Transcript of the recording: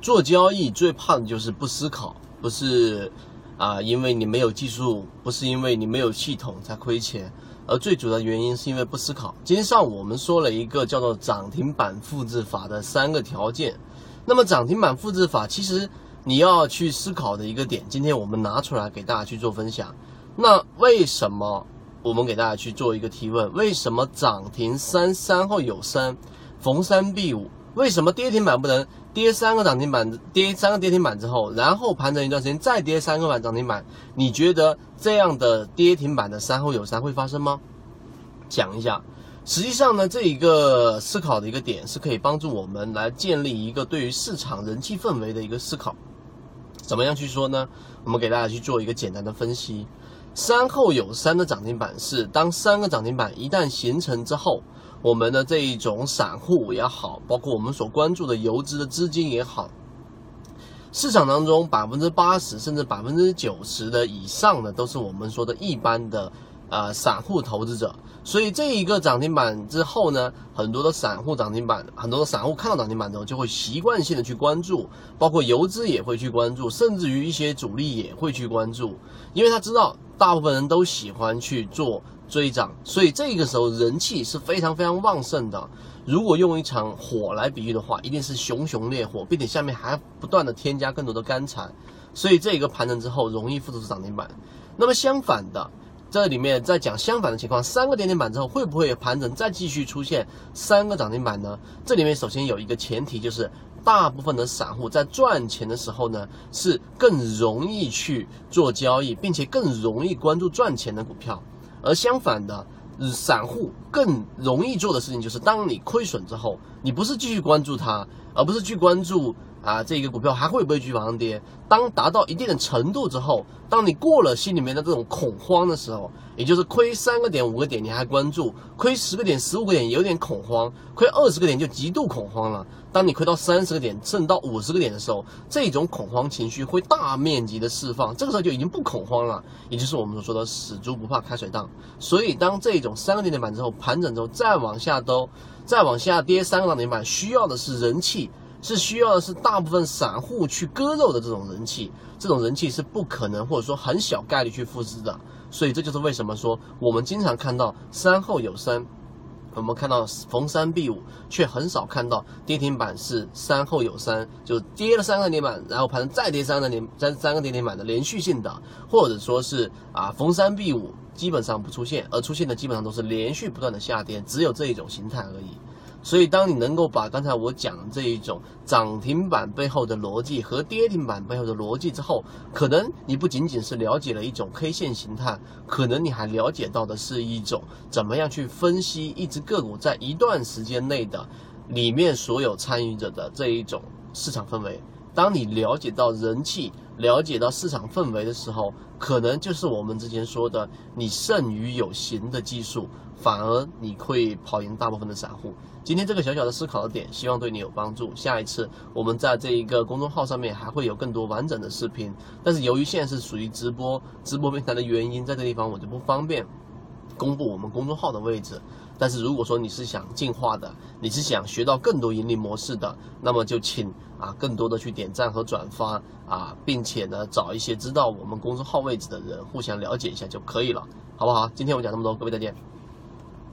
做交易最怕的就是不思考，不是啊，因为你没有技术，不是因为你没有系统才亏钱，而最主要的原因是因为不思考。今天上午我们说了一个叫做涨停板复制法的三个条件，那么涨停板复制法其实你要去思考的一个点，今天我们拿出来给大家去做分享。那为什么我们给大家去做一个提问？为什么涨停三三后有三，逢三必五？为什么跌停板不能跌三个涨停板，跌三个跌停板之后，然后盘整一段时间再跌三个板涨停板？你觉得这样的跌停板的三后有三会发生吗？讲一下，实际上呢，这一个思考的一个点是可以帮助我们来建立一个对于市场人气氛围的一个思考。怎么样去说呢？我们给大家去做一个简单的分析。三后有三的涨停板是当三个涨停板一旦形成之后。我们的这一种散户也好，包括我们所关注的游资的资金也好，市场当中百分之八十甚至百分之九十的以上的都是我们说的一般的呃散户投资者。所以这一个涨停板之后呢，很多的散户涨停板，很多的散户看到涨停板之后就会习惯性的去关注，包括游资也会去关注，甚至于一些主力也会去关注，因为他知道大部分人都喜欢去做。追涨，所以这个时候人气是非常非常旺盛的。如果用一场火来比喻的话，一定是熊熊烈火，并且下面还不断的添加更多的干柴，所以这个盘整之后容易复制出涨停板。那么相反的，这里面在讲相反的情况，三个跌停板之后会不会盘整再继续出现三个涨停板呢？这里面首先有一个前提，就是大部分的散户在赚钱的时候呢，是更容易去做交易，并且更容易关注赚钱的股票。而相反的，散户更容易做的事情就是，当你亏损之后，你不是继续关注它，而不是去关注。啊，这个股票还会不会继续往上跌？当达到一定的程度之后，当你过了心里面的这种恐慌的时候，也就是亏三个点、五个点你还关注，亏十个点、十五个点有点恐慌，亏二十个点就极度恐慌了。当你亏到三十个点，甚至到五十个点的时候，这种恐慌情绪会大面积的释放，这个时候就已经不恐慌了，也就是我们所说的死猪不怕开水烫。所以，当这种三个跌停板之后盘整之后再往下都再往下跌三个涨停板，需要的是人气。是需要的是大部分散户去割肉的这种人气，这种人气是不可能或者说很小概率去复制的，所以这就是为什么说我们经常看到三后有三，我们看到逢三必五，却很少看到跌停板是三后有三，就跌了三个跌停板，然后盘再跌三个跌三三个跌停板的连续性的，或者说是啊逢三必五基本上不出现，而出现的基本上都是连续不断的下跌，只有这一种形态而已。所以，当你能够把刚才我讲这一种涨停板背后的逻辑和跌停板背后的逻辑之后，可能你不仅仅是了解了一种 K 线形态，可能你还了解到的是一种怎么样去分析一只个股在一段时间内的里面所有参与者的这一种市场氛围。当你了解到人气，了解到市场氛围的时候，可能就是我们之前说的，你胜于有形的技术，反而你会跑赢大部分的散户。今天这个小小的思考的点，希望对你有帮助。下一次我们在这一个公众号上面还会有更多完整的视频，但是由于现在是属于直播，直播平台的原因，在这地方我就不方便公布我们公众号的位置。但是如果说你是想进化的，你是想学到更多盈利模式的，那么就请啊更多的去点赞和转发啊，并且呢找一些知道我们公众号位置的人互相了解一下就可以了，好不好？今天我讲这么多，各位再见。